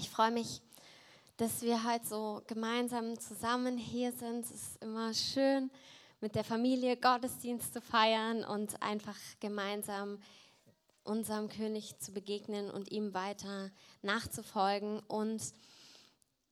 Ich freue mich, dass wir heute so gemeinsam zusammen hier sind. Es ist immer schön, mit der Familie Gottesdienst zu feiern und einfach gemeinsam unserem König zu begegnen und ihm weiter nachzufolgen. Und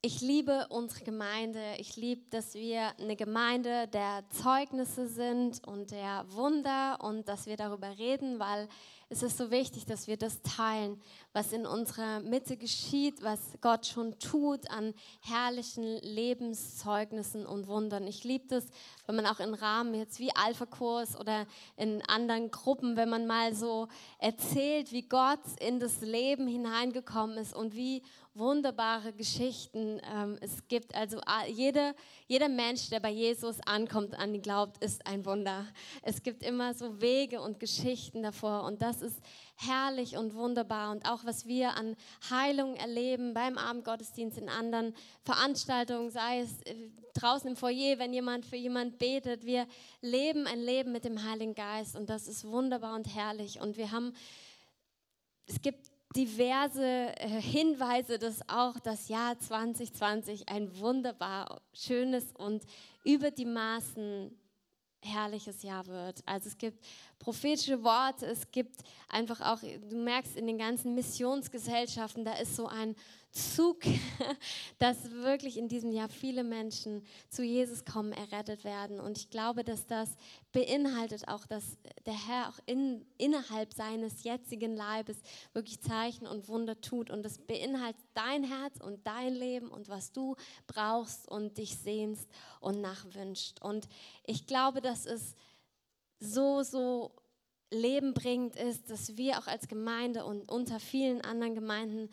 ich liebe unsere Gemeinde. Ich liebe, dass wir eine Gemeinde der Zeugnisse sind und der Wunder und dass wir darüber reden, weil es ist so wichtig, dass wir das teilen, was in unserer Mitte geschieht, was Gott schon tut an herrlichen Lebenszeugnissen und Wundern. Ich liebe das, wenn man auch in Rahmen jetzt wie Alpha-Kurs oder in anderen Gruppen, wenn man mal so erzählt, wie Gott in das Leben hineingekommen ist und wie wunderbare Geschichten ähm, es gibt. Also jede, jeder Mensch, der bei Jesus ankommt, an ihn glaubt, ist ein Wunder. Es gibt immer so Wege und Geschichten davor und das ist herrlich und wunderbar. Und auch was wir an Heilung erleben beim Abendgottesdienst in anderen Veranstaltungen, sei es äh, draußen im Foyer, wenn jemand für jemand betet. Wir leben ein Leben mit dem Heiligen Geist und das ist wunderbar und herrlich. Und wir haben, es gibt diverse äh, Hinweise, dass auch das Jahr 2020 ein wunderbar schönes und über die Maßen herrliches Jahr wird. Also es gibt prophetische Worte, es gibt einfach auch, du merkst in den ganzen Missionsgesellschaften, da ist so ein Zug, dass wirklich in diesem Jahr viele Menschen zu Jesus kommen, errettet werden. Und ich glaube, dass das beinhaltet auch, dass der Herr auch in, innerhalb seines jetzigen Leibes wirklich Zeichen und Wunder tut. Und das beinhaltet dein Herz und dein Leben und was du brauchst und dich sehnst und nachwünscht. Und ich glaube, dass es so, so lebenbringend ist, dass wir auch als Gemeinde und unter vielen anderen Gemeinden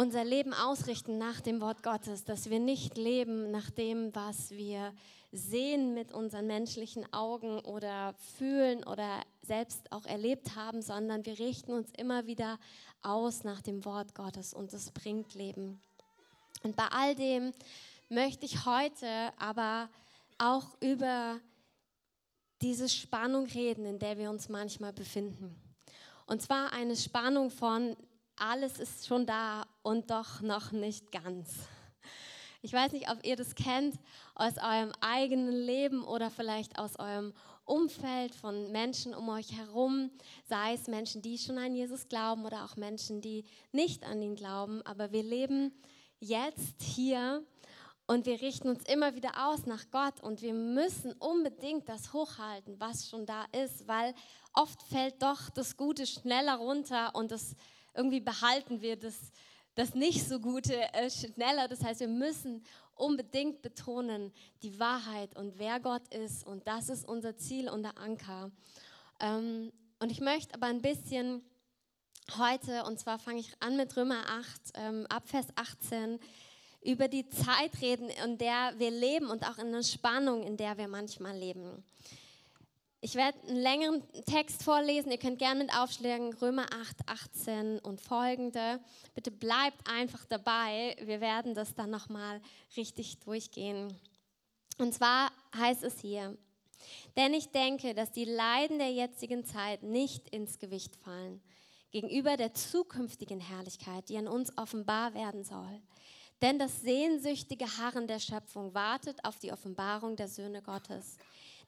unser Leben ausrichten nach dem Wort Gottes, dass wir nicht leben nach dem, was wir sehen mit unseren menschlichen Augen oder fühlen oder selbst auch erlebt haben, sondern wir richten uns immer wieder aus nach dem Wort Gottes und es bringt Leben. Und bei all dem möchte ich heute aber auch über diese Spannung reden, in der wir uns manchmal befinden. Und zwar eine Spannung von, alles ist schon da und doch noch nicht ganz. Ich weiß nicht, ob ihr das kennt aus eurem eigenen Leben oder vielleicht aus eurem Umfeld von Menschen um euch herum, sei es Menschen, die schon an Jesus glauben oder auch Menschen, die nicht an ihn glauben. Aber wir leben jetzt hier und wir richten uns immer wieder aus nach Gott und wir müssen unbedingt das hochhalten, was schon da ist, weil oft fällt doch das Gute schneller runter und das irgendwie behalten wir das, das nicht so Gute äh, schneller. Das heißt, wir müssen unbedingt betonen die Wahrheit und wer Gott ist. Und das ist unser Ziel und der Anker. Ähm, und ich möchte aber ein bisschen heute, und zwar fange ich an mit Römer 8, ähm, ab Vers 18, über die Zeit reden, in der wir leben und auch in der Spannung, in der wir manchmal leben. Ich werde einen längeren Text vorlesen. Ihr könnt gerne mit aufschlagen. Römer 8, 18 und folgende. Bitte bleibt einfach dabei. Wir werden das dann nochmal richtig durchgehen. Und zwar heißt es hier, denn ich denke, dass die Leiden der jetzigen Zeit nicht ins Gewicht fallen gegenüber der zukünftigen Herrlichkeit, die an uns offenbar werden soll. Denn das sehnsüchtige Harren der Schöpfung wartet auf die Offenbarung der Söhne Gottes.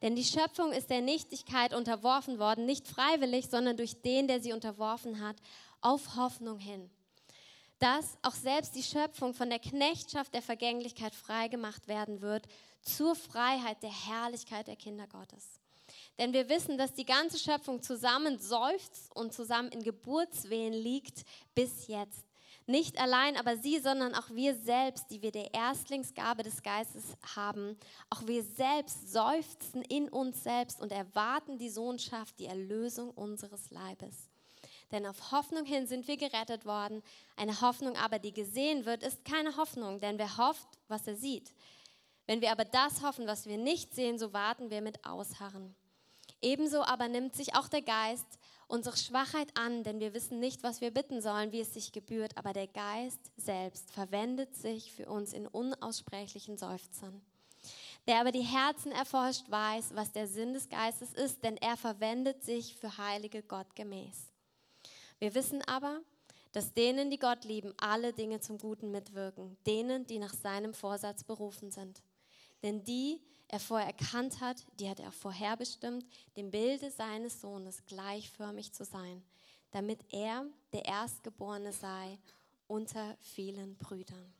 Denn die Schöpfung ist der Nichtigkeit unterworfen worden, nicht freiwillig, sondern durch den, der sie unterworfen hat, auf Hoffnung hin. Dass auch selbst die Schöpfung von der Knechtschaft der Vergänglichkeit freigemacht werden wird zur Freiheit der Herrlichkeit der Kinder Gottes. Denn wir wissen, dass die ganze Schöpfung zusammen seufzt und zusammen in Geburtswehen liegt bis jetzt. Nicht allein aber sie, sondern auch wir selbst, die wir der Erstlingsgabe des Geistes haben, auch wir selbst seufzen in uns selbst und erwarten die Sohnschaft, die Erlösung unseres Leibes. Denn auf Hoffnung hin sind wir gerettet worden. Eine Hoffnung aber, die gesehen wird, ist keine Hoffnung, denn wer hofft, was er sieht. Wenn wir aber das hoffen, was wir nicht sehen, so warten wir mit Ausharren. Ebenso aber nimmt sich auch der Geist unsere Schwachheit an, denn wir wissen nicht, was wir bitten sollen, wie es sich gebührt, aber der Geist selbst verwendet sich für uns in unaussprechlichen Seufzern. Der aber die Herzen erforscht, weiß, was der Sinn des Geistes ist, denn er verwendet sich für heilige Gott gemäß. Wir wissen aber, dass denen, die Gott lieben, alle Dinge zum Guten mitwirken, denen, die nach seinem Vorsatz berufen sind. Denn die er vorher erkannt hat, die hat er vorherbestimmt, dem Bilde seines Sohnes gleichförmig zu sein, damit er der Erstgeborene sei unter vielen Brüdern.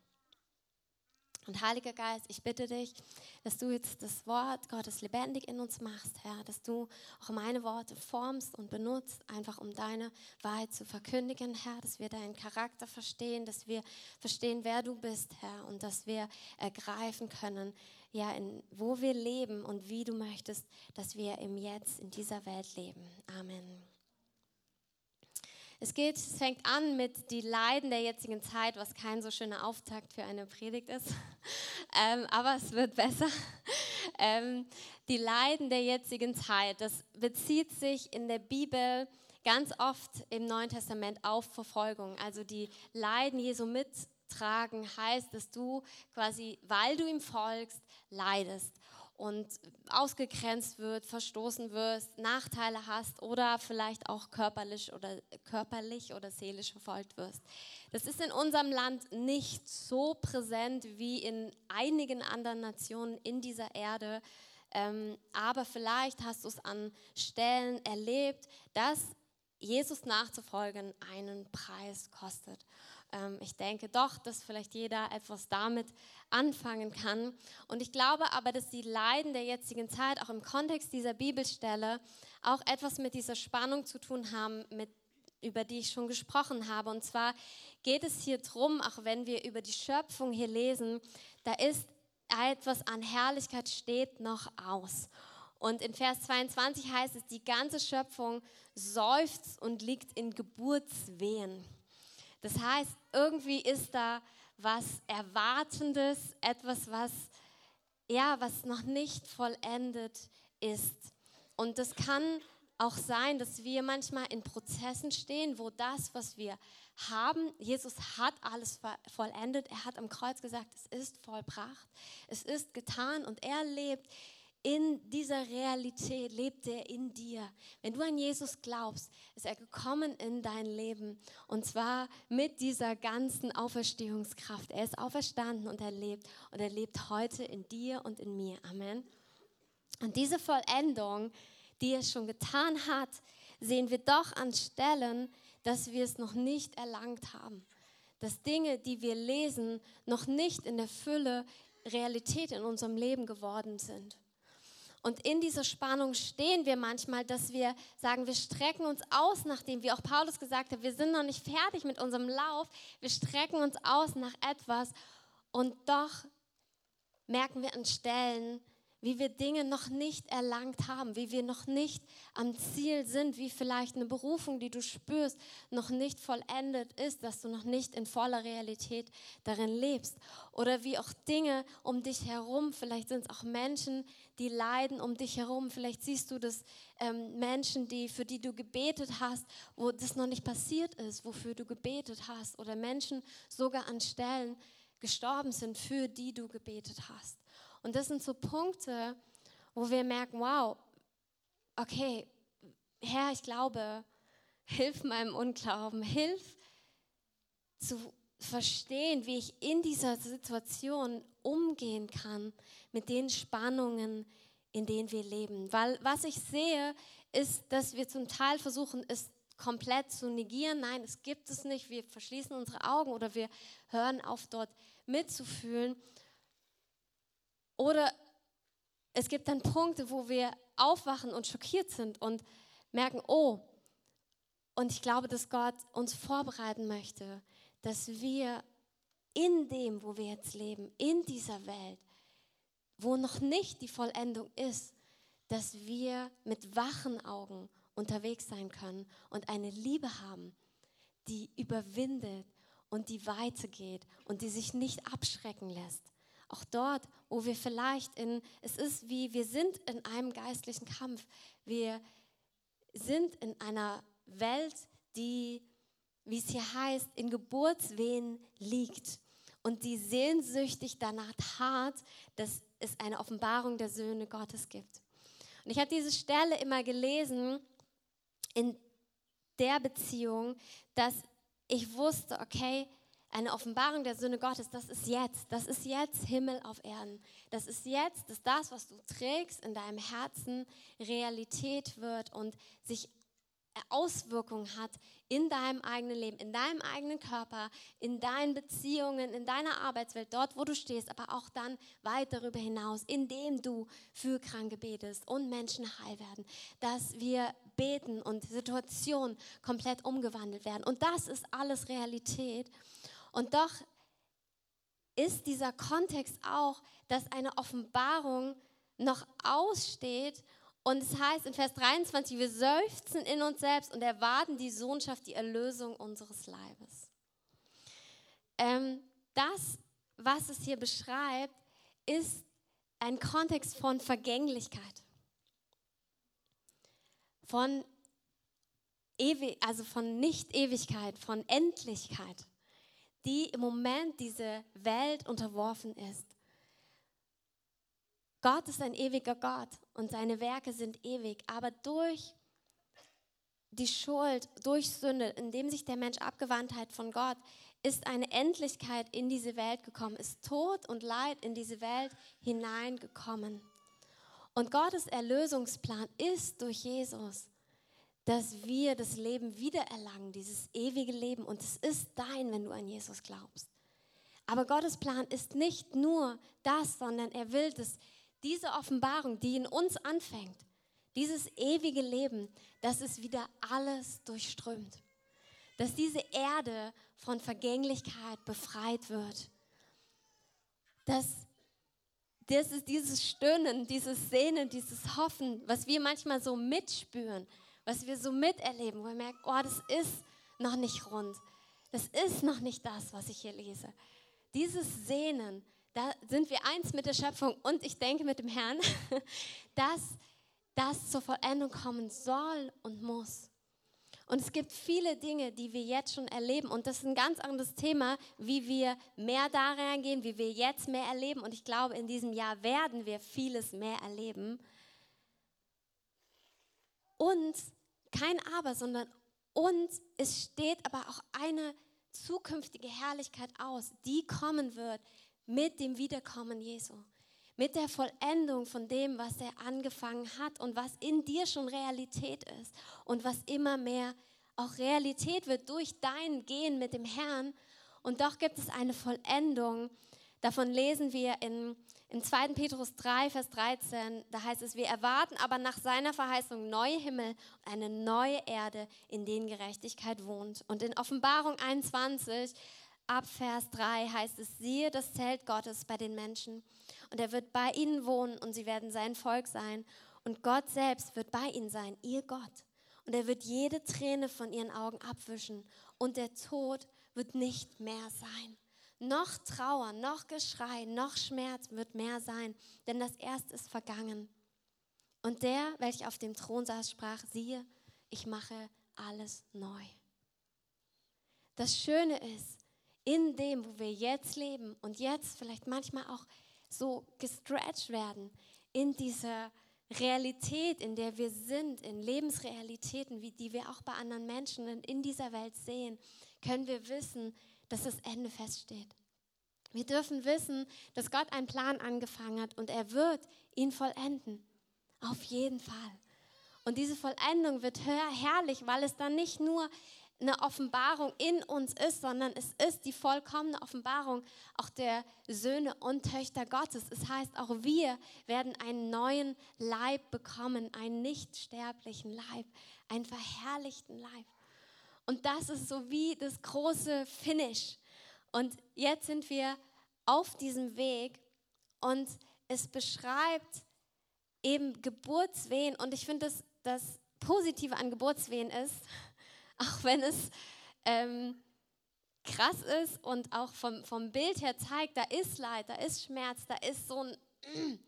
Und Heiliger Geist, ich bitte dich, dass du jetzt das Wort Gottes lebendig in uns machst, Herr, dass du auch meine Worte formst und benutzt, einfach um deine Wahrheit zu verkündigen, Herr, dass wir deinen Charakter verstehen, dass wir verstehen, wer du bist, Herr, und dass wir ergreifen können, ja, in, wo wir leben und wie du möchtest, dass wir im Jetzt in dieser Welt leben. Amen. Es geht, es fängt an mit die Leiden der jetzigen Zeit, was kein so schöner Auftakt für eine Predigt ist, ähm, aber es wird besser. Ähm, die Leiden der jetzigen Zeit, das bezieht sich in der Bibel ganz oft im Neuen Testament auf Verfolgung, also die Leiden Jesu mittragen heißt, dass du quasi, weil du ihm folgst, leidest und ausgegrenzt wird, verstoßen wirst, Nachteile hast oder vielleicht auch körperlich oder körperlich oder seelisch verfolgt wirst. Das ist in unserem Land nicht so präsent wie in einigen anderen Nationen in dieser Erde. Ähm, aber vielleicht hast du es an Stellen erlebt, dass Jesus nachzufolgen einen Preis kostet. Ähm, ich denke doch, dass vielleicht jeder etwas damit anfangen kann. Und ich glaube aber, dass die Leiden der jetzigen Zeit auch im Kontext dieser Bibelstelle auch etwas mit dieser Spannung zu tun haben, mit, über die ich schon gesprochen habe. Und zwar geht es hier drum, auch wenn wir über die Schöpfung hier lesen, da ist etwas an Herrlichkeit steht noch aus. Und in Vers 22 heißt es, die ganze Schöpfung seufzt und liegt in Geburtswehen. Das heißt, irgendwie ist da was Erwartendes, etwas, was, ja, was noch nicht vollendet ist. Und das kann auch sein, dass wir manchmal in Prozessen stehen, wo das, was wir haben, Jesus hat alles vollendet. Er hat am Kreuz gesagt, es ist vollbracht, es ist getan und er lebt in dieser Realität lebt er in dir. Wenn du an Jesus glaubst, ist er gekommen in dein Leben. Und zwar mit dieser ganzen Auferstehungskraft. Er ist auferstanden und er lebt. Und er lebt heute in dir und in mir. Amen. Und diese Vollendung, die er schon getan hat, sehen wir doch an Stellen, dass wir es noch nicht erlangt haben. Dass Dinge, die wir lesen, noch nicht in der Fülle Realität in unserem Leben geworden sind. Und in dieser Spannung stehen wir manchmal, dass wir sagen, wir strecken uns aus, nachdem, wie auch Paulus gesagt hat, wir sind noch nicht fertig mit unserem Lauf, wir strecken uns aus nach etwas und doch merken wir an Stellen, wie wir Dinge noch nicht erlangt haben, wie wir noch nicht am Ziel sind, wie vielleicht eine Berufung, die du spürst, noch nicht vollendet ist, dass du noch nicht in voller Realität darin lebst. Oder wie auch Dinge um dich herum, vielleicht sind es auch Menschen, die leiden um dich herum, vielleicht siehst du das ähm, Menschen, die, für die du gebetet hast, wo das noch nicht passiert ist, wofür du gebetet hast. Oder Menschen sogar an Stellen gestorben sind, für die du gebetet hast. Und das sind so Punkte, wo wir merken, wow, okay, Herr, ich glaube, hilf meinem Unglauben, hilf zu verstehen, wie ich in dieser Situation umgehen kann mit den Spannungen, in denen wir leben. Weil was ich sehe, ist, dass wir zum Teil versuchen, es komplett zu negieren. Nein, es gibt es nicht. Wir verschließen unsere Augen oder wir hören auf, dort mitzufühlen. Oder es gibt dann Punkte, wo wir aufwachen und schockiert sind und merken, oh, und ich glaube, dass Gott uns vorbereiten möchte, dass wir in dem, wo wir jetzt leben, in dieser Welt, wo noch nicht die Vollendung ist, dass wir mit wachen Augen unterwegs sein können und eine Liebe haben, die überwindet und die weitergeht und die sich nicht abschrecken lässt. Auch dort, wo wir vielleicht in, es ist wie, wir sind in einem geistlichen Kampf. Wir sind in einer Welt, die, wie es hier heißt, in Geburtswehen liegt und die sehnsüchtig danach hart, dass es eine Offenbarung der Söhne Gottes gibt. Und ich habe diese Stelle immer gelesen in der Beziehung, dass ich wusste, okay, eine Offenbarung der Sünde Gottes, das ist jetzt, das ist jetzt Himmel auf Erden. Das ist jetzt, dass das, was du trägst in deinem Herzen, Realität wird und sich Auswirkungen hat in deinem eigenen Leben, in deinem eigenen Körper, in deinen Beziehungen, in deiner Arbeitswelt, dort, wo du stehst, aber auch dann weit darüber hinaus, indem du für Kranke betest und Menschen heil werden, dass wir beten und Situationen komplett umgewandelt werden. Und das ist alles Realität. Und doch ist dieser Kontext auch, dass eine Offenbarung noch aussteht. Und es heißt in Vers 23, wir seufzen in uns selbst und erwarten die Sohnschaft, die Erlösung unseres Leibes. Ähm, das, was es hier beschreibt, ist ein Kontext von Vergänglichkeit, von Ewi also von Nicht-Ewigkeit, von Endlichkeit, die im Moment diese Welt unterworfen ist. Gott ist ein ewiger Gott und seine Werke sind ewig, aber durch die Schuld, durch Sünde, indem sich der Mensch abgewandt hat von Gott, ist eine Endlichkeit in diese Welt gekommen, ist Tod und Leid in diese Welt hineingekommen. Und Gottes Erlösungsplan ist durch Jesus, dass wir das Leben wiedererlangen, dieses ewige Leben. Und es ist dein, wenn du an Jesus glaubst. Aber Gottes Plan ist nicht nur das, sondern er will, dass diese Offenbarung, die in uns anfängt, dieses ewige Leben, dass es wieder alles durchströmt. Dass diese Erde von Vergänglichkeit befreit wird. Dass das ist dieses Stöhnen, dieses Sehnen, dieses Hoffen, was wir manchmal so mitspüren, was wir so miterleben, wo wir merken, oh, das ist noch nicht rund. Das ist noch nicht das, was ich hier lese. Dieses Sehnen, da sind wir eins mit der Schöpfung und ich denke mit dem Herrn, dass das zur Vollendung kommen soll und muss. Und es gibt viele Dinge, die wir jetzt schon erleben. Und das ist ein ganz anderes Thema, wie wir mehr da reingehen, wie wir jetzt mehr erleben. Und ich glaube, in diesem Jahr werden wir vieles mehr erleben. Und kein Aber, sondern und es steht aber auch eine zukünftige Herrlichkeit aus, die kommen wird, mit dem Wiederkommen Jesu, mit der Vollendung von dem, was er angefangen hat und was in dir schon Realität ist und was immer mehr auch Realität wird durch dein Gehen mit dem Herrn. Und doch gibt es eine Vollendung. Davon lesen wir in, im 2. Petrus 3, Vers 13. Da heißt es, wir erwarten aber nach seiner Verheißung neue Himmel und eine neue Erde, in denen Gerechtigkeit wohnt. Und in Offenbarung 21 ab Vers 3 heißt es, siehe das Zelt Gottes bei den Menschen und er wird bei ihnen wohnen und sie werden sein Volk sein und Gott selbst wird bei ihnen sein, ihr Gott. Und er wird jede Träne von ihren Augen abwischen und der Tod wird nicht mehr sein. Noch Trauer, noch Geschrei, noch Schmerz wird mehr sein, denn das Erste ist vergangen. Und der, welcher auf dem Thron saß, sprach, siehe, ich mache alles neu. Das Schöne ist, in dem, wo wir jetzt leben und jetzt vielleicht manchmal auch so gestretched werden, in dieser Realität, in der wir sind, in Lebensrealitäten, wie die wir auch bei anderen Menschen in dieser Welt sehen, können wir wissen, dass das Ende feststeht. Wir dürfen wissen, dass Gott einen Plan angefangen hat und er wird ihn vollenden. Auf jeden Fall. Und diese Vollendung wird herrlich, weil es dann nicht nur eine Offenbarung in uns ist, sondern es ist die vollkommene Offenbarung auch der Söhne und Töchter Gottes. Es heißt, auch wir werden einen neuen Leib bekommen, einen nicht sterblichen Leib, einen verherrlichten Leib. Und das ist so wie das große Finish. Und jetzt sind wir auf diesem Weg und es beschreibt eben Geburtswehen. Und ich finde, das, das Positive an Geburtswehen ist, auch wenn es ähm, krass ist und auch vom, vom Bild her zeigt, da ist Leid, da ist Schmerz, da ist so ein...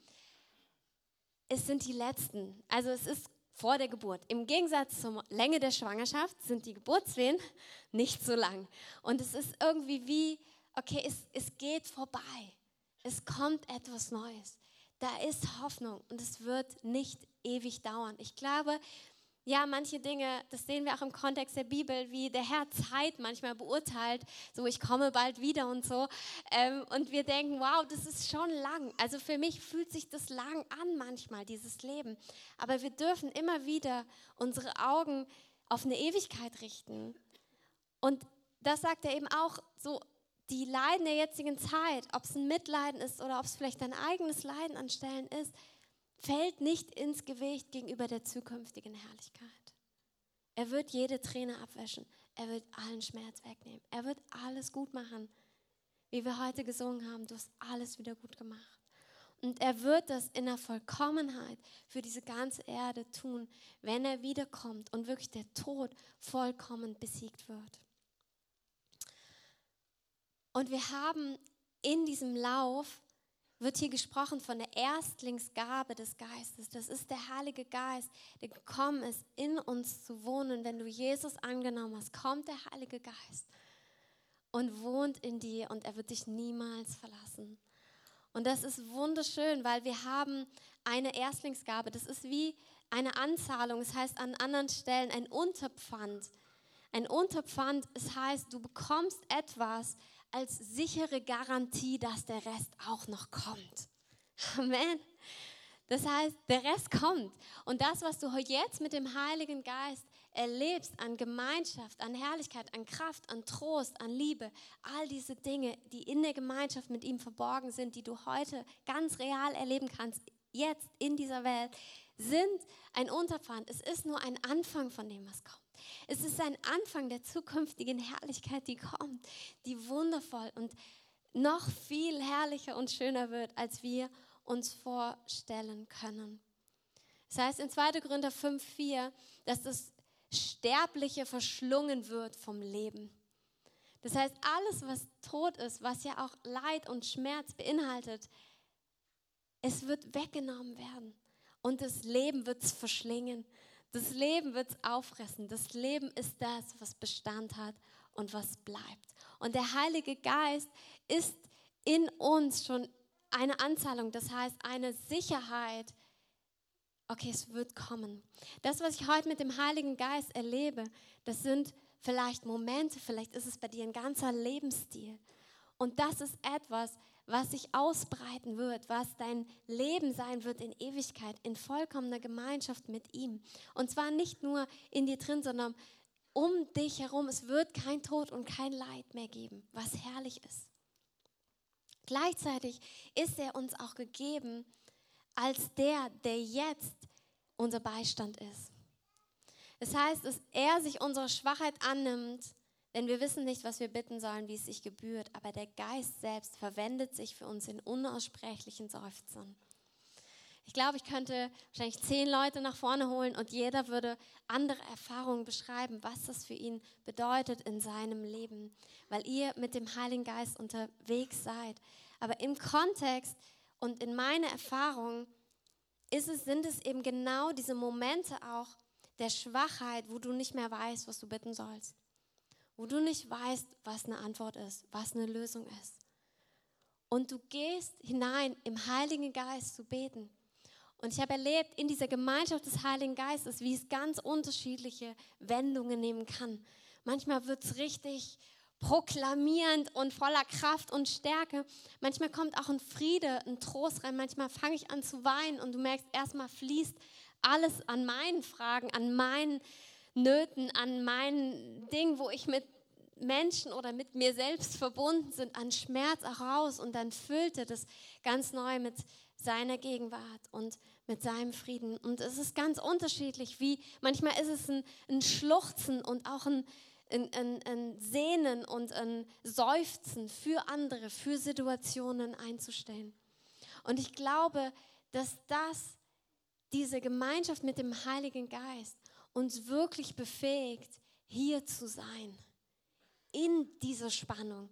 Es sind die letzten. Also es ist vor der Geburt. Im Gegensatz zur Länge der Schwangerschaft sind die Geburtswehen nicht so lang. Und es ist irgendwie wie, okay, es, es geht vorbei. Es kommt etwas Neues. Da ist Hoffnung und es wird nicht ewig dauern. Ich glaube, ja, manche Dinge, das sehen wir auch im Kontext der Bibel, wie der Herr Zeit manchmal beurteilt, so ich komme bald wieder und so. Ähm, und wir denken, wow, das ist schon lang. Also für mich fühlt sich das lang an manchmal, dieses Leben. Aber wir dürfen immer wieder unsere Augen auf eine Ewigkeit richten. Und das sagt er eben auch so, die Leiden der jetzigen Zeit, ob es ein Mitleiden ist oder ob es vielleicht dein eigenes Leiden an Stellen ist, fällt nicht ins Gewicht gegenüber der zukünftigen Herrlichkeit. Er wird jede Träne abwäschen. Er wird allen Schmerz wegnehmen. Er wird alles gut machen. Wie wir heute gesungen haben, du hast alles wieder gut gemacht. Und er wird das in der Vollkommenheit für diese ganze Erde tun, wenn er wiederkommt und wirklich der Tod vollkommen besiegt wird. Und wir haben in diesem Lauf wird hier gesprochen von der Erstlingsgabe des Geistes. Das ist der Heilige Geist, der gekommen ist, in uns zu wohnen. Wenn du Jesus angenommen hast, kommt der Heilige Geist und wohnt in dir und er wird dich niemals verlassen. Und das ist wunderschön, weil wir haben eine Erstlingsgabe. Das ist wie eine Anzahlung. Das heißt an anderen Stellen ein Unterpfand. Ein Unterpfand, es das heißt, du bekommst etwas, als sichere Garantie, dass der Rest auch noch kommt. Amen. Das heißt, der Rest kommt. Und das, was du jetzt mit dem Heiligen Geist erlebst an Gemeinschaft, an Herrlichkeit, an Kraft, an Trost, an Liebe, all diese Dinge, die in der Gemeinschaft mit ihm verborgen sind, die du heute ganz real erleben kannst, jetzt in dieser Welt, sind ein Unterpfand. Es ist nur ein Anfang von dem, was kommt. Es ist ein Anfang der zukünftigen Herrlichkeit, die kommt, die wundervoll und noch viel herrlicher und schöner wird, als wir uns vorstellen können. Das heißt in 2. Korinther 5,4, dass das Sterbliche verschlungen wird vom Leben. Das heißt, alles, was tot ist, was ja auch Leid und Schmerz beinhaltet, es wird weggenommen werden und das Leben wird es verschlingen. Das Leben wird es auffressen. Das Leben ist das, was Bestand hat und was bleibt. Und der Heilige Geist ist in uns schon eine Anzahlung, das heißt eine Sicherheit. Okay, es wird kommen. Das, was ich heute mit dem Heiligen Geist erlebe, das sind vielleicht Momente, vielleicht ist es bei dir ein ganzer Lebensstil. Und das ist etwas, was sich ausbreiten wird, was dein Leben sein wird in Ewigkeit, in vollkommener Gemeinschaft mit ihm. Und zwar nicht nur in dir drin, sondern um dich herum. Es wird kein Tod und kein Leid mehr geben, was herrlich ist. Gleichzeitig ist er uns auch gegeben als der, der jetzt unser Beistand ist. Das heißt, dass er sich unserer Schwachheit annimmt denn wir wissen nicht, was wir bitten sollen, wie es sich gebührt, aber der Geist selbst verwendet sich für uns in unaussprechlichen Seufzern. Ich glaube, ich könnte wahrscheinlich zehn Leute nach vorne holen und jeder würde andere Erfahrungen beschreiben, was das für ihn bedeutet in seinem Leben, weil ihr mit dem Heiligen Geist unterwegs seid. Aber im Kontext und in meiner Erfahrung es, sind es eben genau diese Momente auch der Schwachheit, wo du nicht mehr weißt, was du bitten sollst wo du nicht weißt, was eine Antwort ist, was eine Lösung ist. Und du gehst hinein im Heiligen Geist zu beten. Und ich habe erlebt in dieser Gemeinschaft des Heiligen Geistes, wie es ganz unterschiedliche Wendungen nehmen kann. Manchmal wird es richtig proklamierend und voller Kraft und Stärke. Manchmal kommt auch ein Friede, ein Trost rein. Manchmal fange ich an zu weinen und du merkst, erstmal fließt alles an meinen Fragen, an meinen Nöten, an meinen Dingen, wo ich mit Menschen oder mit mir selbst verbunden sind, an Schmerz auch raus und dann füllt er das ganz neu mit seiner Gegenwart und mit seinem Frieden. Und es ist ganz unterschiedlich, wie manchmal ist es ein, ein Schluchzen und auch ein, ein, ein, ein Sehnen und ein Seufzen für andere, für Situationen einzustellen. Und ich glaube, dass das, diese Gemeinschaft mit dem Heiligen Geist, uns wirklich befähigt, hier zu sein. In dieser Spannung,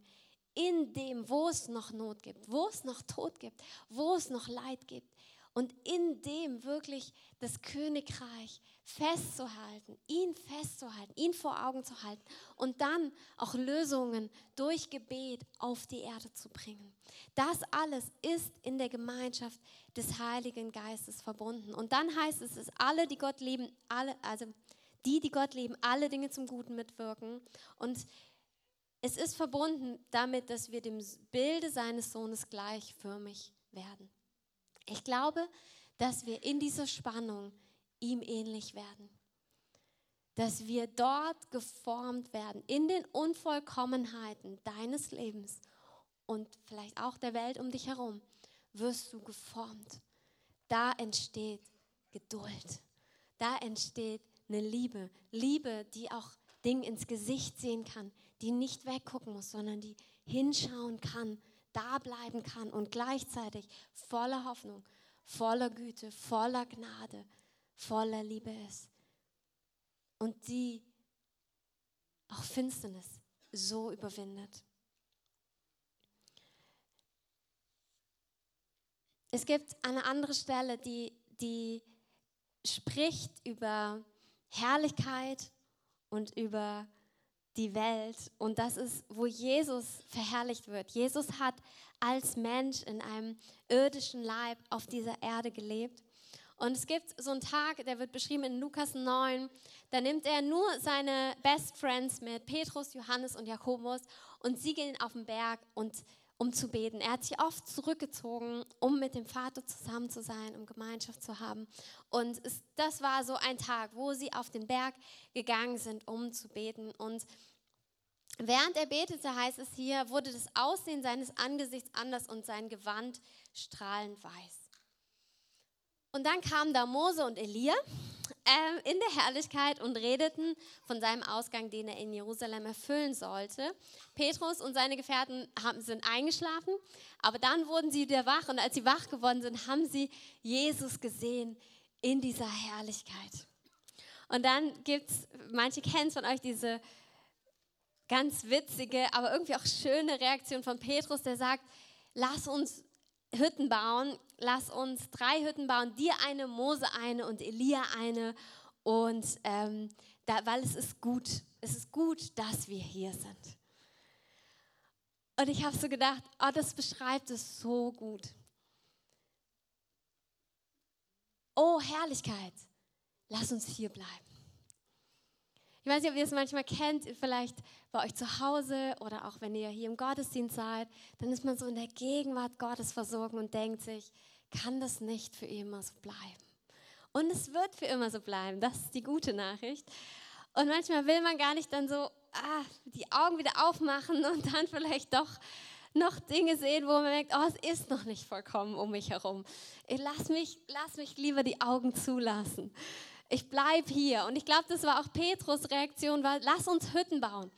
in dem, wo es noch Not gibt, wo es noch Tod gibt, wo es noch Leid gibt. Und in dem wirklich das Königreich festzuhalten, ihn festzuhalten, ihn vor Augen zu halten und dann auch Lösungen durch Gebet auf die Erde zu bringen. Das alles ist in der Gemeinschaft des Heiligen Geistes verbunden. Und dann heißt es, dass alle, die Gott lieben, alle, also die, die Gott lieben, alle Dinge zum Guten mitwirken. Und es ist verbunden damit, dass wir dem Bilde seines Sohnes gleichförmig werden. Ich glaube, dass wir in dieser Spannung ihm ähnlich werden. Dass wir dort geformt werden, in den Unvollkommenheiten deines Lebens und vielleicht auch der Welt um dich herum, wirst du geformt. Da entsteht Geduld. Da entsteht eine Liebe. Liebe, die auch Dinge ins Gesicht sehen kann, die nicht weggucken muss, sondern die hinschauen kann da bleiben kann und gleichzeitig voller Hoffnung, voller Güte, voller Gnade, voller Liebe ist. Und die auch Finsternis so überwindet. Es gibt eine andere Stelle, die, die spricht über Herrlichkeit und über die Welt. Und das ist, wo Jesus verherrlicht wird. Jesus hat als Mensch in einem irdischen Leib auf dieser Erde gelebt. Und es gibt so einen Tag, der wird beschrieben in Lukas 9, da nimmt er nur seine Best Friends mit, Petrus, Johannes und Jakobus, und sie gehen auf den Berg und um zu beten. Er hat sich oft zurückgezogen, um mit dem Vater zusammen zu sein, um Gemeinschaft zu haben. Und es, das war so ein Tag, wo sie auf den Berg gegangen sind, um zu beten. Und während er betete, heißt es hier, wurde das Aussehen seines Angesichts anders und sein Gewand strahlend weiß. Und dann kamen da Mose und Elia in der Herrlichkeit und redeten von seinem Ausgang, den er in Jerusalem erfüllen sollte. Petrus und seine Gefährten haben, sind eingeschlafen, aber dann wurden sie wieder wach und als sie wach geworden sind, haben sie Jesus gesehen in dieser Herrlichkeit. Und dann gibt es, manche kennen es von euch, diese ganz witzige, aber irgendwie auch schöne Reaktion von Petrus, der sagt, lass uns Hütten bauen. Lass uns drei Hütten bauen, dir eine, Mose eine und Elia eine. Und ähm, da, weil es ist gut, es ist gut, dass wir hier sind. Und ich habe so gedacht, oh, das beschreibt es so gut. Oh Herrlichkeit, lass uns hier bleiben. Ich weiß nicht, ob ihr es manchmal kennt, vielleicht bei euch zu Hause oder auch wenn ihr hier im Gottesdienst seid, dann ist man so in der Gegenwart Gottes versorgen und denkt sich, kann das nicht für immer so bleiben? Und es wird für immer so bleiben, das ist die gute Nachricht. Und manchmal will man gar nicht dann so ah, die Augen wieder aufmachen und dann vielleicht doch noch Dinge sehen, wo man merkt, oh, es ist noch nicht vollkommen um mich herum. Lass mich, lass mich lieber die Augen zulassen ich bleibe hier. Und ich glaube, das war auch Petrus Reaktion, war, lass uns Hütten bauen.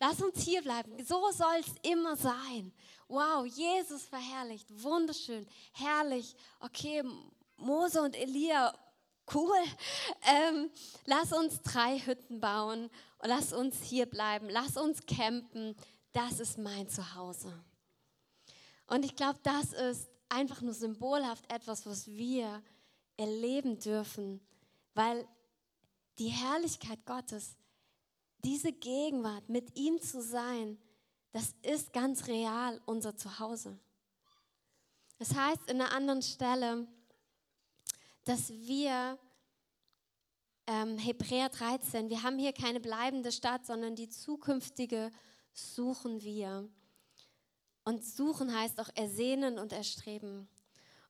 Lass uns hier bleiben. So soll es immer sein. Wow, Jesus verherrlicht, wunderschön, herrlich. Okay, Mose und Elia, cool. Ähm, lass uns drei Hütten bauen und lass uns hier bleiben. Lass uns campen. Das ist mein Zuhause. Und ich glaube, das ist einfach nur symbolhaft etwas, was wir erleben dürfen weil die Herrlichkeit Gottes, diese Gegenwart, mit ihm zu sein, das ist ganz real unser Zuhause. Es heißt in einer anderen Stelle, dass wir, ähm, Hebräer 13, wir haben hier keine bleibende Stadt, sondern die zukünftige suchen wir. Und suchen heißt auch ersehnen und erstreben.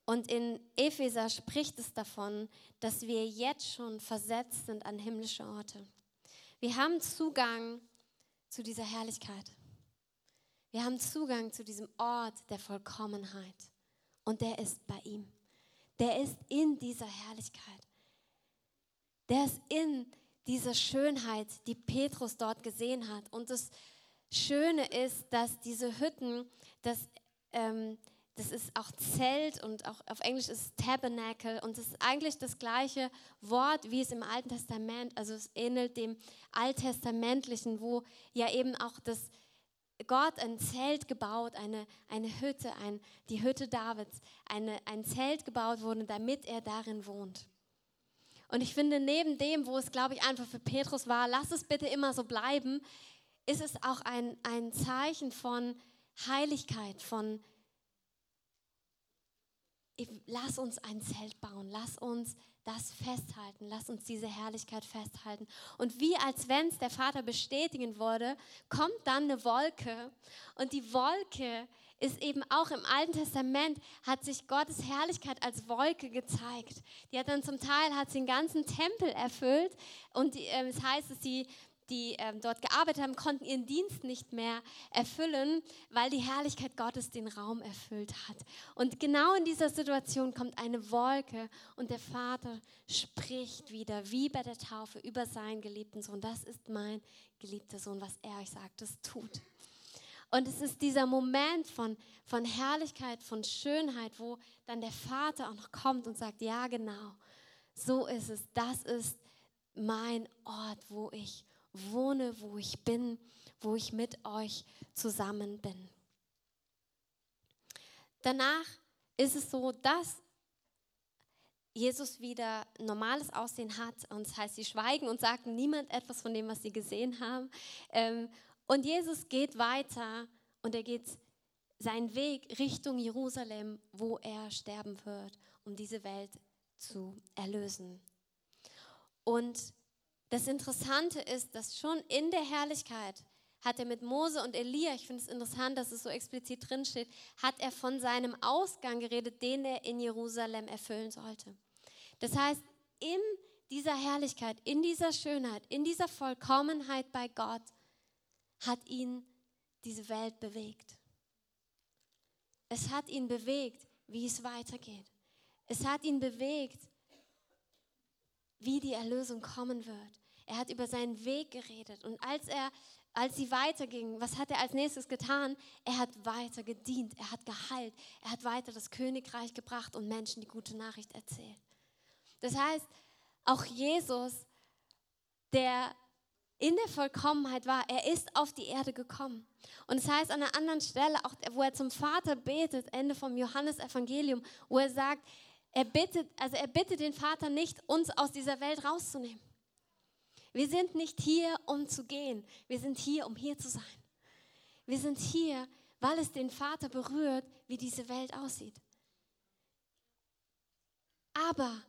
Und in Epheser spricht es davon, dass wir jetzt schon versetzt sind an himmlische Orte. Wir haben Zugang zu dieser Herrlichkeit. Wir haben Zugang zu diesem Ort der Vollkommenheit. Und der ist bei ihm. Der ist in dieser Herrlichkeit. Der ist in dieser Schönheit, die Petrus dort gesehen hat. Und das Schöne ist, dass diese Hütten, dass ähm, das ist auch Zelt und auch auf Englisch ist Tabernacle und es ist eigentlich das gleiche Wort, wie es im Alten Testament, also es ähnelt dem Alttestamentlichen, wo ja eben auch das Gott ein Zelt gebaut, eine, eine Hütte, ein, die Hütte Davids, eine, ein Zelt gebaut wurde, damit er darin wohnt. Und ich finde, neben dem, wo es, glaube ich, einfach für Petrus war, lass es bitte immer so bleiben, ist es auch ein, ein Zeichen von Heiligkeit, von lass uns ein Zelt bauen, lass uns das festhalten, lass uns diese Herrlichkeit festhalten. Und wie als wenn es der Vater bestätigen würde, kommt dann eine Wolke und die Wolke ist eben auch im Alten Testament, hat sich Gottes Herrlichkeit als Wolke gezeigt. Die hat dann zum Teil, hat sie den ganzen Tempel erfüllt und es äh, das heißt, dass sie die ähm, dort gearbeitet haben, konnten ihren Dienst nicht mehr erfüllen, weil die Herrlichkeit Gottes den Raum erfüllt hat. Und genau in dieser Situation kommt eine Wolke und der Vater spricht wieder, wie bei der Taufe, über seinen geliebten Sohn. Das ist mein geliebter Sohn, was er euch sagt, das tut. Und es ist dieser Moment von, von Herrlichkeit, von Schönheit, wo dann der Vater auch noch kommt und sagt, ja genau, so ist es, das ist mein Ort, wo ich wohne, wo ich bin, wo ich mit euch zusammen bin. Danach ist es so, dass Jesus wieder normales Aussehen hat. Und das heißt, sie schweigen und sagen niemand etwas von dem, was sie gesehen haben. Ähm, und Jesus geht weiter und er geht seinen Weg Richtung Jerusalem, wo er sterben wird, um diese Welt zu erlösen. Und das Interessante ist, dass schon in der Herrlichkeit hat er mit Mose und Elia, ich finde es interessant, dass es so explizit drin steht, hat er von seinem Ausgang geredet, den er in Jerusalem erfüllen sollte. Das heißt, in dieser Herrlichkeit, in dieser Schönheit, in dieser Vollkommenheit bei Gott hat ihn diese Welt bewegt. Es hat ihn bewegt, wie es weitergeht. Es hat ihn bewegt, wie die Erlösung kommen wird. Er hat über seinen Weg geredet. Und als er, als sie weitergingen, was hat er als nächstes getan? Er hat weiter gedient, er hat geheilt, er hat weiter das Königreich gebracht und Menschen die gute Nachricht erzählt. Das heißt, auch Jesus, der in der Vollkommenheit war, er ist auf die Erde gekommen. Und es das heißt an einer anderen Stelle, auch wo er zum Vater betet, Ende vom Johannesevangelium, wo er sagt, er bittet, also er bittet den Vater nicht, uns aus dieser Welt rauszunehmen. Wir sind nicht hier, um zu gehen. Wir sind hier, um hier zu sein. Wir sind hier, weil es den Vater berührt, wie diese Welt aussieht. Aber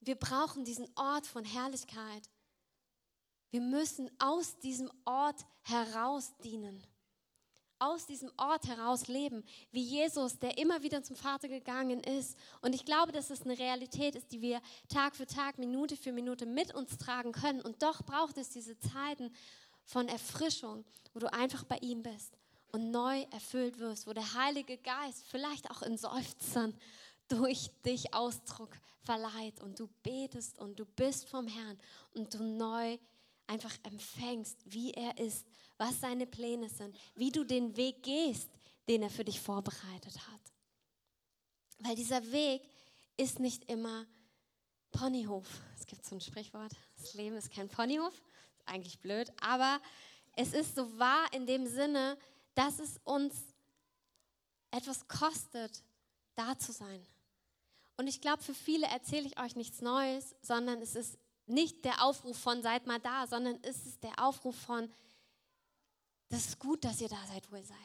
wir brauchen diesen Ort von Herrlichkeit. Wir müssen aus diesem Ort heraus dienen aus diesem Ort heraus leben, wie Jesus, der immer wieder zum Vater gegangen ist. Und ich glaube, dass es eine Realität ist, die wir Tag für Tag, Minute für Minute mit uns tragen können. Und doch braucht es diese Zeiten von Erfrischung, wo du einfach bei ihm bist und neu erfüllt wirst, wo der Heilige Geist vielleicht auch in Seufzern durch dich Ausdruck verleiht und du betest und du bist vom Herrn und du neu einfach empfängst, wie er ist was seine Pläne sind, wie du den Weg gehst, den er für dich vorbereitet hat. Weil dieser Weg ist nicht immer Ponyhof. Es gibt so ein Sprichwort, das Leben ist kein Ponyhof, eigentlich blöd, aber es ist so wahr in dem Sinne, dass es uns etwas kostet, da zu sein. Und ich glaube, für viele erzähle ich euch nichts Neues, sondern es ist nicht der Aufruf von seid mal da, sondern es ist der Aufruf von das ist gut, dass ihr da seid, wo ihr seid.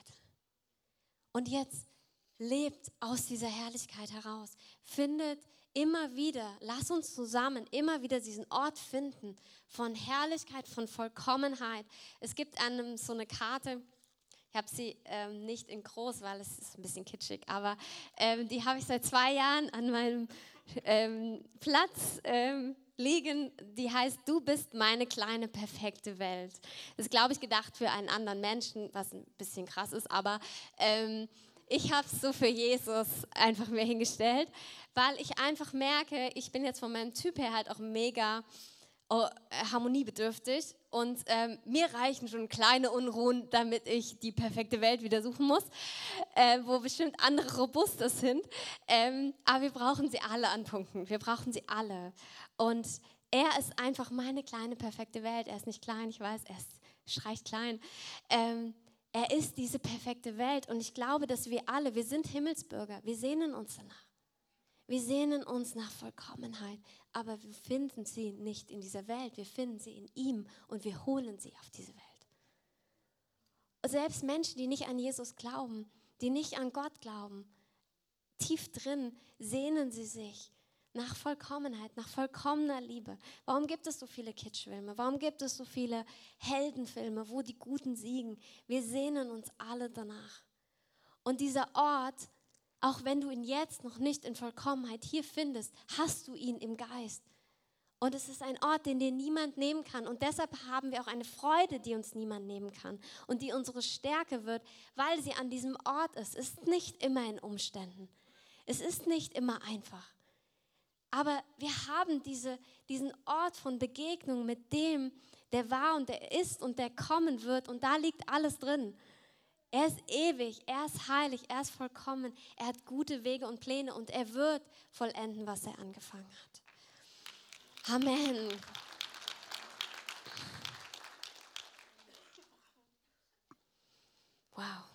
Und jetzt lebt aus dieser Herrlichkeit heraus. Findet immer wieder, lass uns zusammen immer wieder diesen Ort finden von Herrlichkeit, von Vollkommenheit. Es gibt einem so eine Karte, ich habe sie ähm, nicht in groß, weil es ist ein bisschen kitschig, aber ähm, die habe ich seit zwei Jahren an meinem ähm, Platz ähm, liegen, die heißt, du bist meine kleine perfekte Welt. Das ist, glaube ich, gedacht für einen anderen Menschen, was ein bisschen krass ist, aber ähm, ich habe es so für Jesus einfach mir hingestellt, weil ich einfach merke, ich bin jetzt von meinem Typ her halt auch mega harmoniebedürftig und ähm, mir reichen schon kleine Unruhen, damit ich die perfekte Welt wieder suchen muss, äh, wo bestimmt andere robuster sind. Ähm, aber wir brauchen sie alle an Punkten. Wir brauchen sie alle. Und er ist einfach meine kleine perfekte Welt. Er ist nicht klein, ich weiß, er ist, schreicht klein. Ähm, er ist diese perfekte Welt. Und ich glaube, dass wir alle, wir sind Himmelsbürger, wir sehnen uns danach. Wir sehnen uns nach Vollkommenheit, aber wir finden sie nicht in dieser Welt, wir finden sie in ihm und wir holen sie auf diese Welt. Selbst Menschen, die nicht an Jesus glauben, die nicht an Gott glauben, tief drin sehnen sie sich nach Vollkommenheit, nach vollkommener Liebe. Warum gibt es so viele Kitschfilme? Warum gibt es so viele Heldenfilme, wo die Guten siegen? Wir sehnen uns alle danach. Und dieser Ort, auch wenn du ihn jetzt noch nicht in Vollkommenheit hier findest, hast du ihn im Geist. Und es ist ein Ort, den dir niemand nehmen kann. Und deshalb haben wir auch eine Freude, die uns niemand nehmen kann und die unsere Stärke wird, weil sie an diesem Ort ist. Es ist nicht immer in Umständen. Es ist nicht immer einfach. Aber wir haben diese, diesen Ort von Begegnung mit dem, der war und der ist und der kommen wird. Und da liegt alles drin. Er ist ewig, er ist heilig, er ist vollkommen, er hat gute Wege und Pläne und er wird vollenden, was er angefangen hat. Amen. Wow.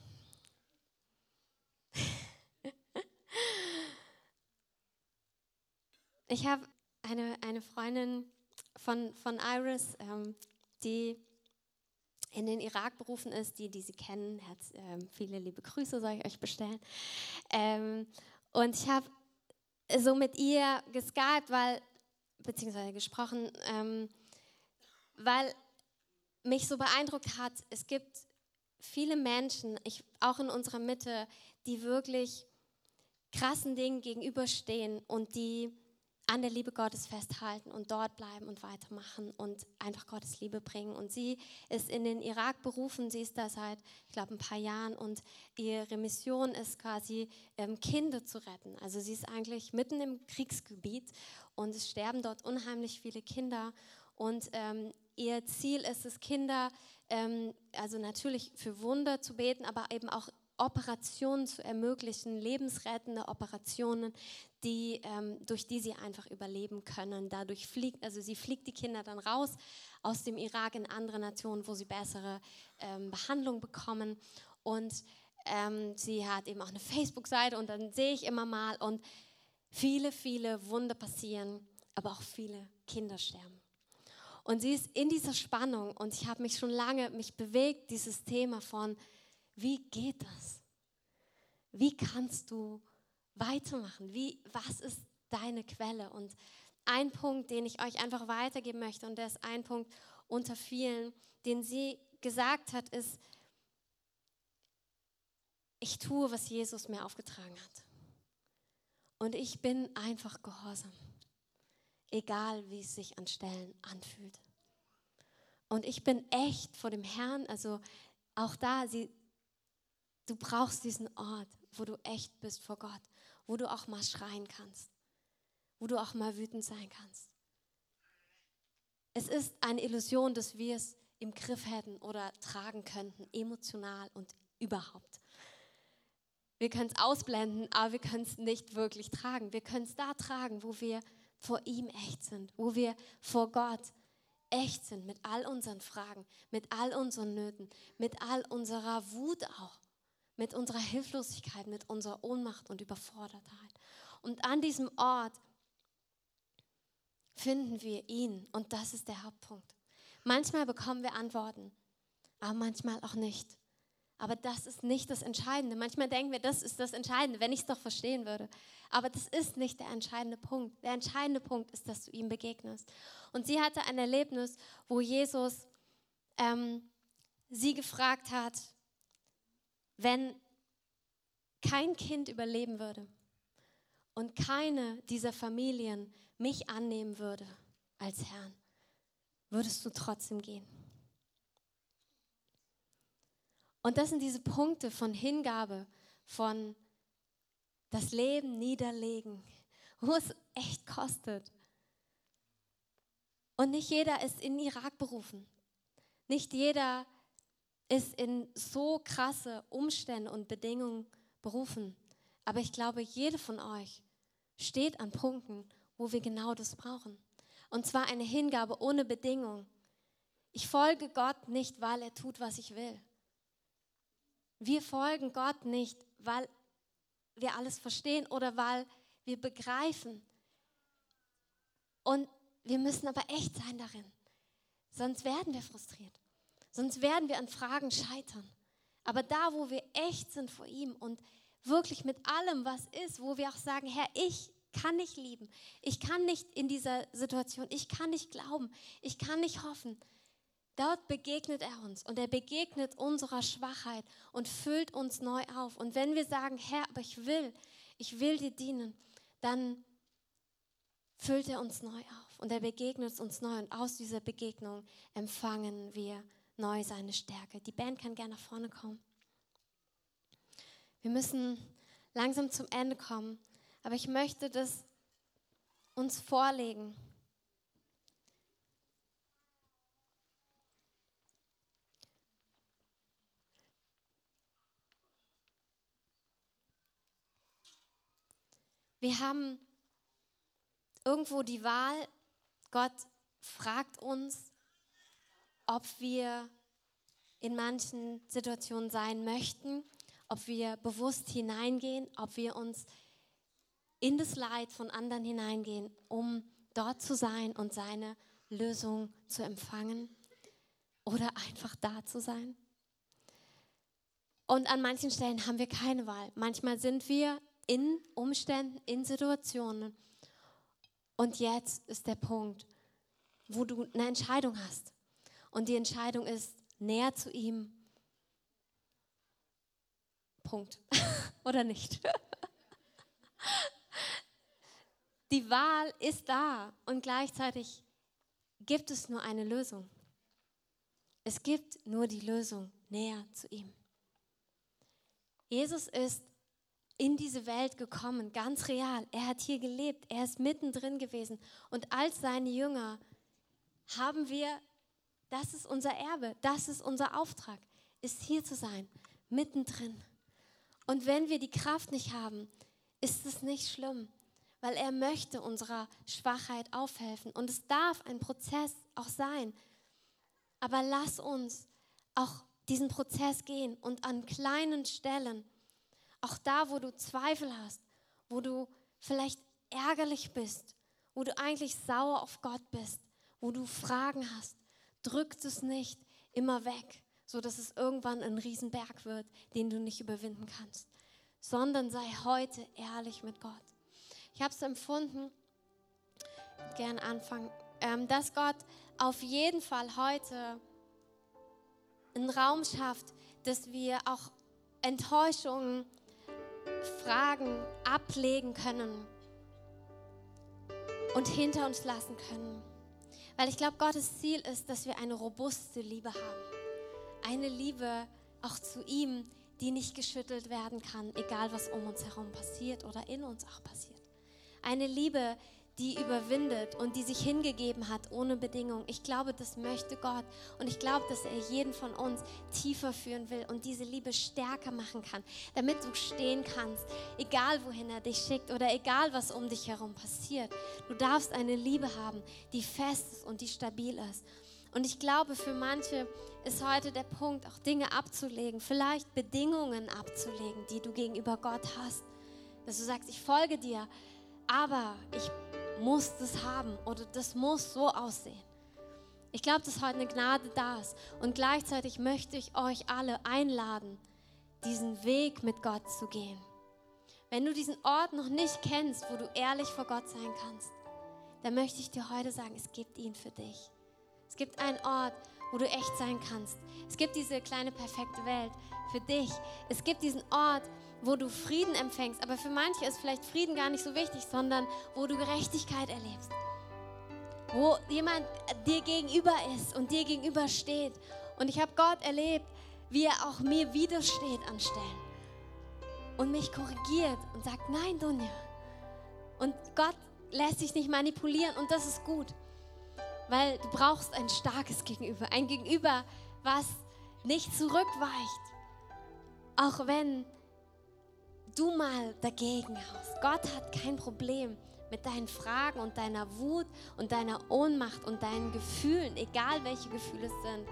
Ich habe eine, eine Freundin von, von Iris, ähm, die in den Irak berufen ist, die, die sie kennen. Herz, äh, viele liebe Grüße soll ich euch bestellen. Ähm, und ich habe so mit ihr geskypt, weil, beziehungsweise gesprochen, ähm, weil mich so beeindruckt hat, es gibt viele Menschen, ich, auch in unserer Mitte, die wirklich krassen Dingen gegenüberstehen und die an der Liebe Gottes festhalten und dort bleiben und weitermachen und einfach Gottes Liebe bringen. Und sie ist in den Irak berufen, sie ist da seit, ich glaube, ein paar Jahren und ihre Mission ist quasi, ähm, Kinder zu retten. Also sie ist eigentlich mitten im Kriegsgebiet und es sterben dort unheimlich viele Kinder. Und ähm, ihr Ziel ist es, Kinder, ähm, also natürlich für Wunder zu beten, aber eben auch Operationen zu ermöglichen, lebensrettende Operationen, die, ähm, durch die sie einfach überleben können. Dadurch fliegt, also sie fliegt die Kinder dann raus aus dem Irak in andere Nationen, wo sie bessere ähm, Behandlung bekommen. Und ähm, sie hat eben auch eine Facebook-Seite und dann sehe ich immer mal und viele, viele Wunder passieren, aber auch viele Kinder sterben. Und sie ist in dieser Spannung und ich habe mich schon lange mich bewegt, dieses Thema von, wie geht das? Wie kannst du weitermachen? Wie, was ist deine Quelle? Und ein Punkt, den ich euch einfach weitergeben möchte, und der ist ein Punkt unter vielen, den sie gesagt hat, ist, ich tue, was Jesus mir aufgetragen hat. Und ich bin einfach gehorsam, egal wie es sich an Stellen anfühlt. Und ich bin echt vor dem Herrn, also auch da, sie, Du brauchst diesen Ort, wo du echt bist vor Gott, wo du auch mal schreien kannst, wo du auch mal wütend sein kannst. Es ist eine Illusion, dass wir es im Griff hätten oder tragen könnten, emotional und überhaupt. Wir können es ausblenden, aber wir können es nicht wirklich tragen. Wir können es da tragen, wo wir vor ihm echt sind, wo wir vor Gott echt sind mit all unseren Fragen, mit all unseren Nöten, mit all unserer Wut auch mit unserer Hilflosigkeit, mit unserer Ohnmacht und Überfordertheit. Und an diesem Ort finden wir ihn und das ist der Hauptpunkt. Manchmal bekommen wir Antworten, aber manchmal auch nicht. Aber das ist nicht das Entscheidende. Manchmal denken wir, das ist das Entscheidende, wenn ich es doch verstehen würde. Aber das ist nicht der entscheidende Punkt. Der entscheidende Punkt ist, dass du ihm begegnest. Und sie hatte ein Erlebnis, wo Jesus ähm, sie gefragt hat, wenn kein Kind überleben würde und keine dieser Familien mich annehmen würde als Herrn, würdest du trotzdem gehen. Und das sind diese Punkte von Hingabe, von das Leben niederlegen, wo es echt kostet. Und nicht jeder ist in Irak berufen. Nicht jeder ist in so krasse Umstände und Bedingungen berufen. Aber ich glaube, jede von euch steht an Punkten, wo wir genau das brauchen. Und zwar eine Hingabe ohne Bedingung. Ich folge Gott nicht, weil er tut, was ich will. Wir folgen Gott nicht, weil wir alles verstehen oder weil wir begreifen. Und wir müssen aber echt sein darin. Sonst werden wir frustriert. Sonst werden wir an Fragen scheitern. Aber da, wo wir echt sind vor ihm und wirklich mit allem, was ist, wo wir auch sagen, Herr, ich kann nicht lieben, ich kann nicht in dieser Situation, ich kann nicht glauben, ich kann nicht hoffen. Dort begegnet er uns und er begegnet unserer Schwachheit und füllt uns neu auf. Und wenn wir sagen, Herr, aber ich will, ich will dir dienen, dann füllt er uns neu auf und er begegnet uns neu und aus dieser Begegnung empfangen wir neu seine Stärke. Die Band kann gerne nach vorne kommen. Wir müssen langsam zum Ende kommen, aber ich möchte das uns vorlegen. Wir haben irgendwo die Wahl, Gott fragt uns, ob wir in manchen Situationen sein möchten, ob wir bewusst hineingehen, ob wir uns in das Leid von anderen hineingehen, um dort zu sein und seine Lösung zu empfangen oder einfach da zu sein. Und an manchen Stellen haben wir keine Wahl. Manchmal sind wir in Umständen, in Situationen. Und jetzt ist der Punkt, wo du eine Entscheidung hast. Und die Entscheidung ist, näher zu ihm. Punkt. Oder nicht? Die Wahl ist da und gleichzeitig gibt es nur eine Lösung. Es gibt nur die Lösung näher zu ihm. Jesus ist in diese Welt gekommen, ganz real. Er hat hier gelebt, er ist mittendrin gewesen. Und als seine Jünger haben wir das ist unser Erbe, das ist unser Auftrag, ist hier zu sein, mittendrin. Und wenn wir die Kraft nicht haben, ist es nicht schlimm, weil er möchte unserer Schwachheit aufhelfen. Und es darf ein Prozess auch sein. Aber lass uns auch diesen Prozess gehen und an kleinen Stellen, auch da, wo du Zweifel hast, wo du vielleicht ärgerlich bist, wo du eigentlich sauer auf Gott bist, wo du Fragen hast, drückt es nicht immer weg, so dass es irgendwann ein Riesenberg wird, den du nicht überwinden kannst, sondern sei heute ehrlich mit Gott. Ich habe es empfunden, gern anfangen, ähm, dass Gott auf jeden Fall heute einen Raum schafft, dass wir auch Enttäuschungen, Fragen ablegen können und hinter uns lassen können. Weil ich glaube, Gottes Ziel ist, dass wir eine robuste Liebe haben. Eine Liebe auch zu ihm, die nicht geschüttelt werden kann, egal was um uns herum passiert oder in uns auch passiert. Eine Liebe, die überwindet und die sich hingegeben hat ohne Bedingung. Ich glaube, das möchte Gott und ich glaube, dass er jeden von uns tiefer führen will und diese Liebe stärker machen kann, damit du stehen kannst, egal wohin er dich schickt oder egal was um dich herum passiert. Du darfst eine Liebe haben, die fest ist und die stabil ist. Und ich glaube, für manche ist heute der Punkt, auch Dinge abzulegen, vielleicht Bedingungen abzulegen, die du gegenüber Gott hast. Dass du sagst, ich folge dir, aber ich muss das haben oder das muss so aussehen. Ich glaube, dass heute eine Gnade da ist. Und gleichzeitig möchte ich euch alle einladen, diesen Weg mit Gott zu gehen. Wenn du diesen Ort noch nicht kennst, wo du ehrlich vor Gott sein kannst, dann möchte ich dir heute sagen, es gibt ihn für dich. Es gibt einen Ort, wo du echt sein kannst. Es gibt diese kleine perfekte Welt für dich. Es gibt diesen Ort, wo du Frieden empfängst. Aber für manche ist vielleicht Frieden gar nicht so wichtig, sondern wo du Gerechtigkeit erlebst. Wo jemand dir gegenüber ist und dir gegenüber steht. Und ich habe Gott erlebt, wie er auch mir widersteht an Stellen. Und mich korrigiert und sagt, nein, Dunja. Und Gott lässt sich nicht manipulieren und das ist gut. Weil du brauchst ein starkes Gegenüber. Ein Gegenüber, was nicht zurückweicht. Auch wenn du mal dagegen haust. Gott hat kein Problem mit deinen Fragen und deiner Wut und deiner Ohnmacht und deinen Gefühlen, egal welche Gefühle es sind.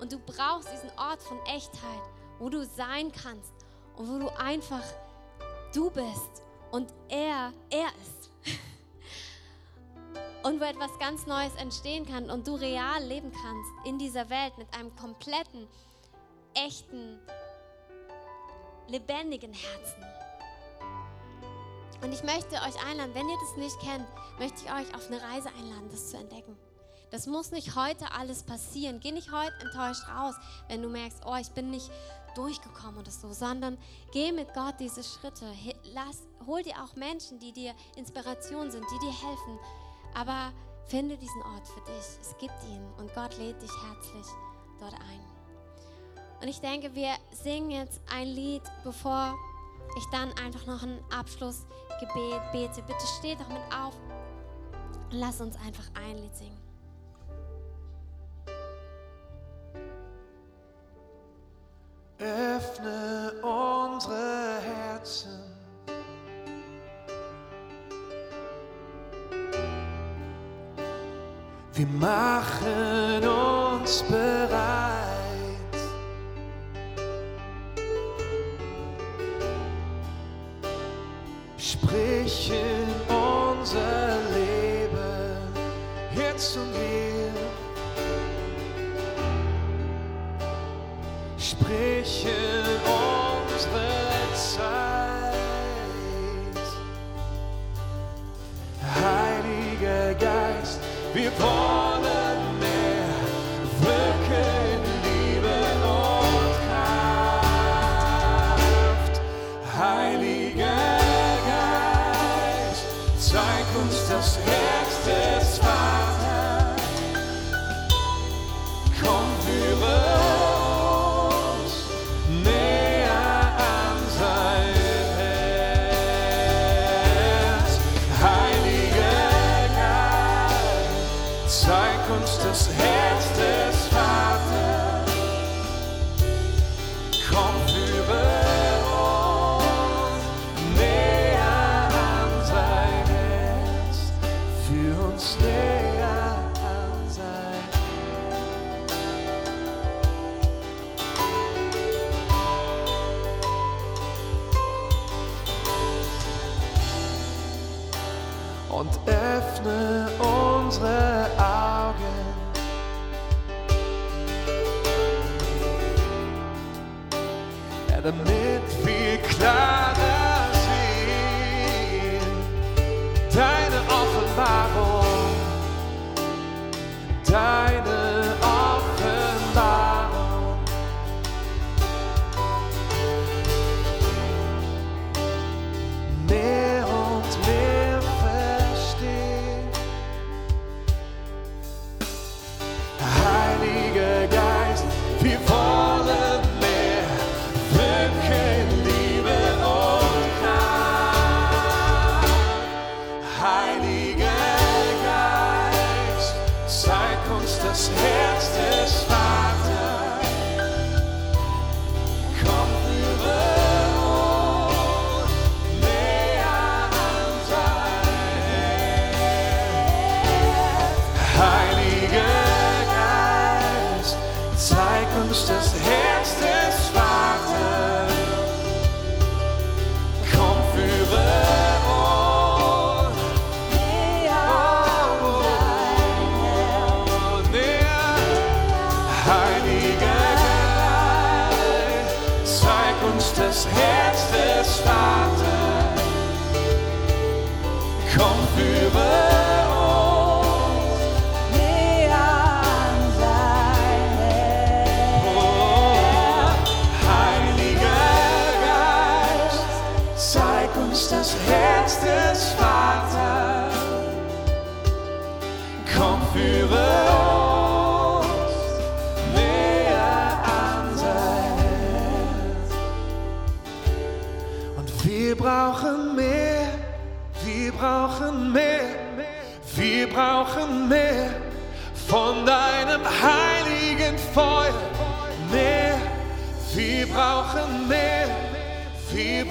Und du brauchst diesen Ort von Echtheit, wo du sein kannst und wo du einfach du bist und er, er ist. Und wo etwas ganz Neues entstehen kann und du real leben kannst in dieser Welt mit einem kompletten, echten, lebendigen Herzen. Und ich möchte euch einladen, wenn ihr das nicht kennt, möchte ich euch auf eine Reise einladen, das zu entdecken. Das muss nicht heute alles passieren. Geh nicht heute enttäuscht raus, wenn du merkst, oh, ich bin nicht durchgekommen oder so, sondern geh mit Gott diese Schritte. Lass, hol dir auch Menschen, die dir Inspiration sind, die dir helfen. Aber finde diesen Ort für dich. Es gibt ihn und Gott lädt dich herzlich dort ein. Und ich denke, wir singen jetzt ein Lied, bevor ich dann einfach noch ein Abschlussgebet bete. Bitte steht doch mit auf und lass uns einfach ein Lied singen. Öffne unsere Herzen. Wir machen uns bereit. In unsere Zeit. Heiliger Geist, wir wollen mehr wirken, Liebe und Kraft. Heiliger Geist, zeig uns das Herz des Vaters.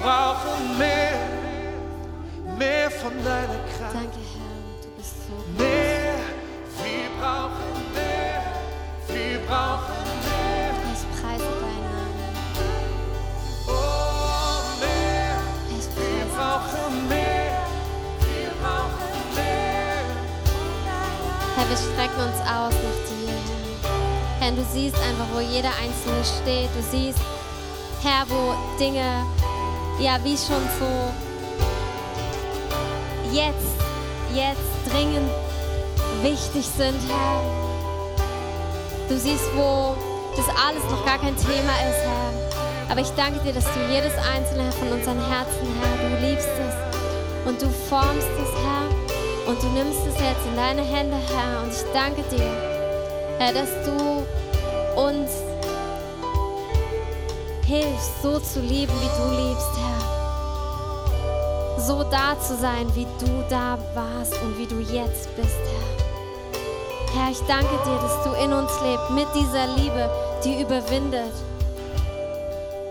brauchen mehr, mehr von deiner Kraft. Danke, Herr, du bist so gut. Mehr, wir brauchen mehr, wir brauchen mehr. Ich preise deinen Oh, mehr, ich preise wir brauchen mehr, wir brauchen mehr. Herr, wir strecken uns aus nach dir, Herr. Herr, du siehst einfach, wo jeder Einzelne steht. Du siehst, Herr, wo Dinge ja, wie schon so jetzt, jetzt dringend wichtig sind, Herr. Du siehst, wo das alles noch gar kein Thema ist, Herr. Aber ich danke dir, dass du jedes einzelne von unseren Herzen, Herr, du liebst es und du formst es, Herr. Und du nimmst es jetzt in deine Hände, Herr. Und ich danke dir, Herr, dass du uns hilfst, so zu lieben, wie du liebst. So da zu sein, wie du da warst und wie du jetzt bist, Herr. Herr, ich danke dir, dass du in uns lebst mit dieser Liebe, die überwindet.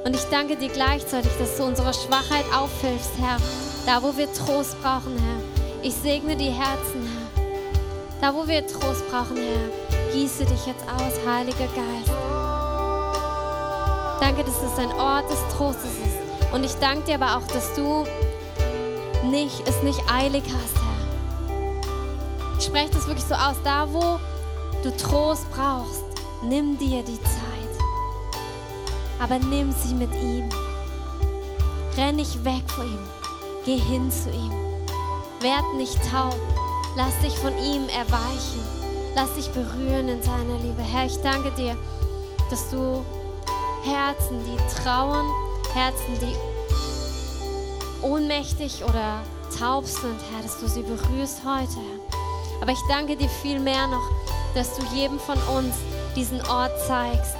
Und ich danke dir gleichzeitig, dass du unsere Schwachheit auffällst, Herr. Da, wo wir Trost brauchen, Herr. Ich segne die Herzen, Herr. Da, wo wir Trost brauchen, Herr, gieße dich jetzt aus, Heiliger Geist. Danke, dass es ein Ort des Trostes ist. Und ich danke dir aber auch, dass du nicht, es nicht eilig hast, Herr. Ich spreche das wirklich so aus. Da, wo du Trost brauchst, nimm dir die Zeit. Aber nimm sie mit ihm. Renn nicht weg vor ihm. Geh hin zu ihm. Werd nicht taub. Lass dich von ihm erweichen. Lass dich berühren in seiner Liebe. Herr, ich danke dir, dass du Herzen, die trauern, Herzen, die ohnmächtig oder taub sind, Herr, dass du sie berührst heute. Aber ich danke dir viel mehr noch, dass du jedem von uns diesen Ort zeigst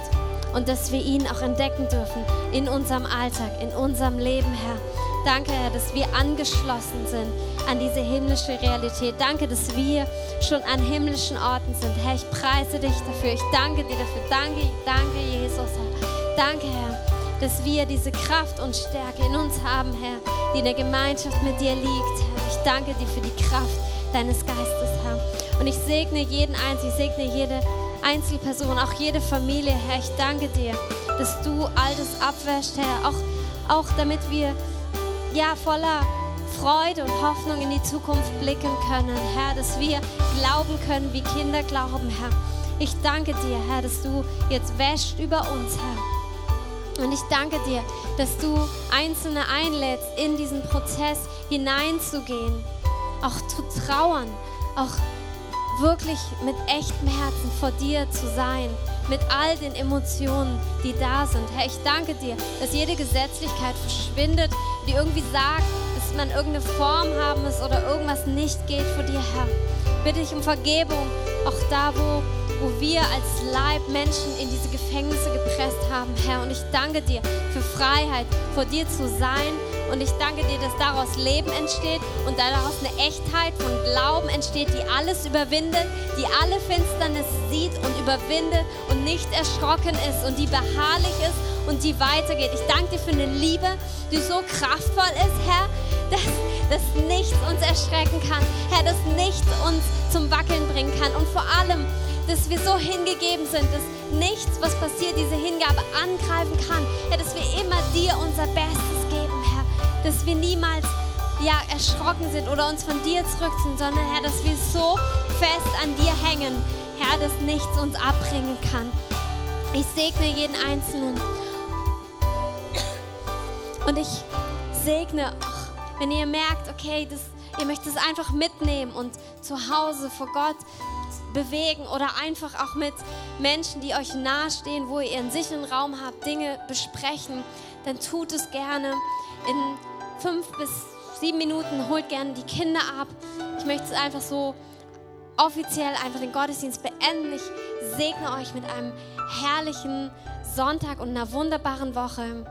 und dass wir ihn auch entdecken dürfen in unserem Alltag, in unserem Leben, Herr. Danke, Herr, dass wir angeschlossen sind an diese himmlische Realität. Danke, dass wir schon an himmlischen Orten sind. Herr, ich preise dich dafür. Ich danke dir dafür. Danke, danke, Jesus, Herr. Danke, Herr, dass wir diese Kraft und Stärke in uns haben, Herr, die in der Gemeinschaft mit dir liegt. Ich danke dir für die Kraft deines Geistes, Herr. Und ich segne jeden Einzelnen, ich segne jede Einzelperson, auch jede Familie, Herr. Ich danke dir, dass du all das abwäschst, Herr. Auch, auch damit wir ja, voller Freude und Hoffnung in die Zukunft blicken können, Herr, dass wir glauben können, wie Kinder glauben, Herr. Ich danke dir, Herr, dass du jetzt wäscht über uns, Herr. Und ich danke dir, dass du Einzelne einlädst, in diesen Prozess hineinzugehen, auch zu trauern, auch wirklich mit echtem Herzen vor dir zu sein, mit all den Emotionen, die da sind. Herr, ich danke dir, dass jede Gesetzlichkeit verschwindet, die irgendwie sagt, dass man irgendeine Form haben muss oder irgendwas nicht geht vor dir, Herr. Bitte ich um Vergebung, auch da, wo, wo wir als Leib Menschen in diese Gefängnisse gepresst haben, Herr. Und ich danke dir für Freiheit, vor dir zu sein und ich danke dir, dass daraus Leben entsteht und daraus eine Echtheit von Glauben entsteht, die alles überwindet, die alle Finsternis sieht und überwindet und nicht erschrocken ist und die beharrlich ist und die weitergeht. Ich danke dir für eine Liebe, die so kraftvoll ist, Herr, dass, dass nichts uns erschrecken kann. Herr, dass nichts uns zum Wackeln bringen kann. Und vor allem, dass wir so hingegeben sind, dass nichts, was passiert, diese Hingabe angreifen kann. Herr, dass wir immer dir unser Bestes geben, Herr dass wir niemals ja, erschrocken sind oder uns von dir zurückziehen, sondern Herr, dass wir so fest an dir hängen, Herr, dass nichts uns abbringen kann. Ich segne jeden Einzelnen. Und ich segne, wenn ihr merkt, okay, das, ihr möchtet es einfach mitnehmen und zu Hause vor Gott bewegen oder einfach auch mit Menschen, die euch nahestehen, wo ihr einen sicheren Raum habt, Dinge besprechen, dann tut es gerne. In fünf bis sieben Minuten holt gerne die Kinder ab. Ich möchte es einfach so offiziell einfach den Gottesdienst beenden. Ich segne euch mit einem herrlichen Sonntag und einer wunderbaren Woche.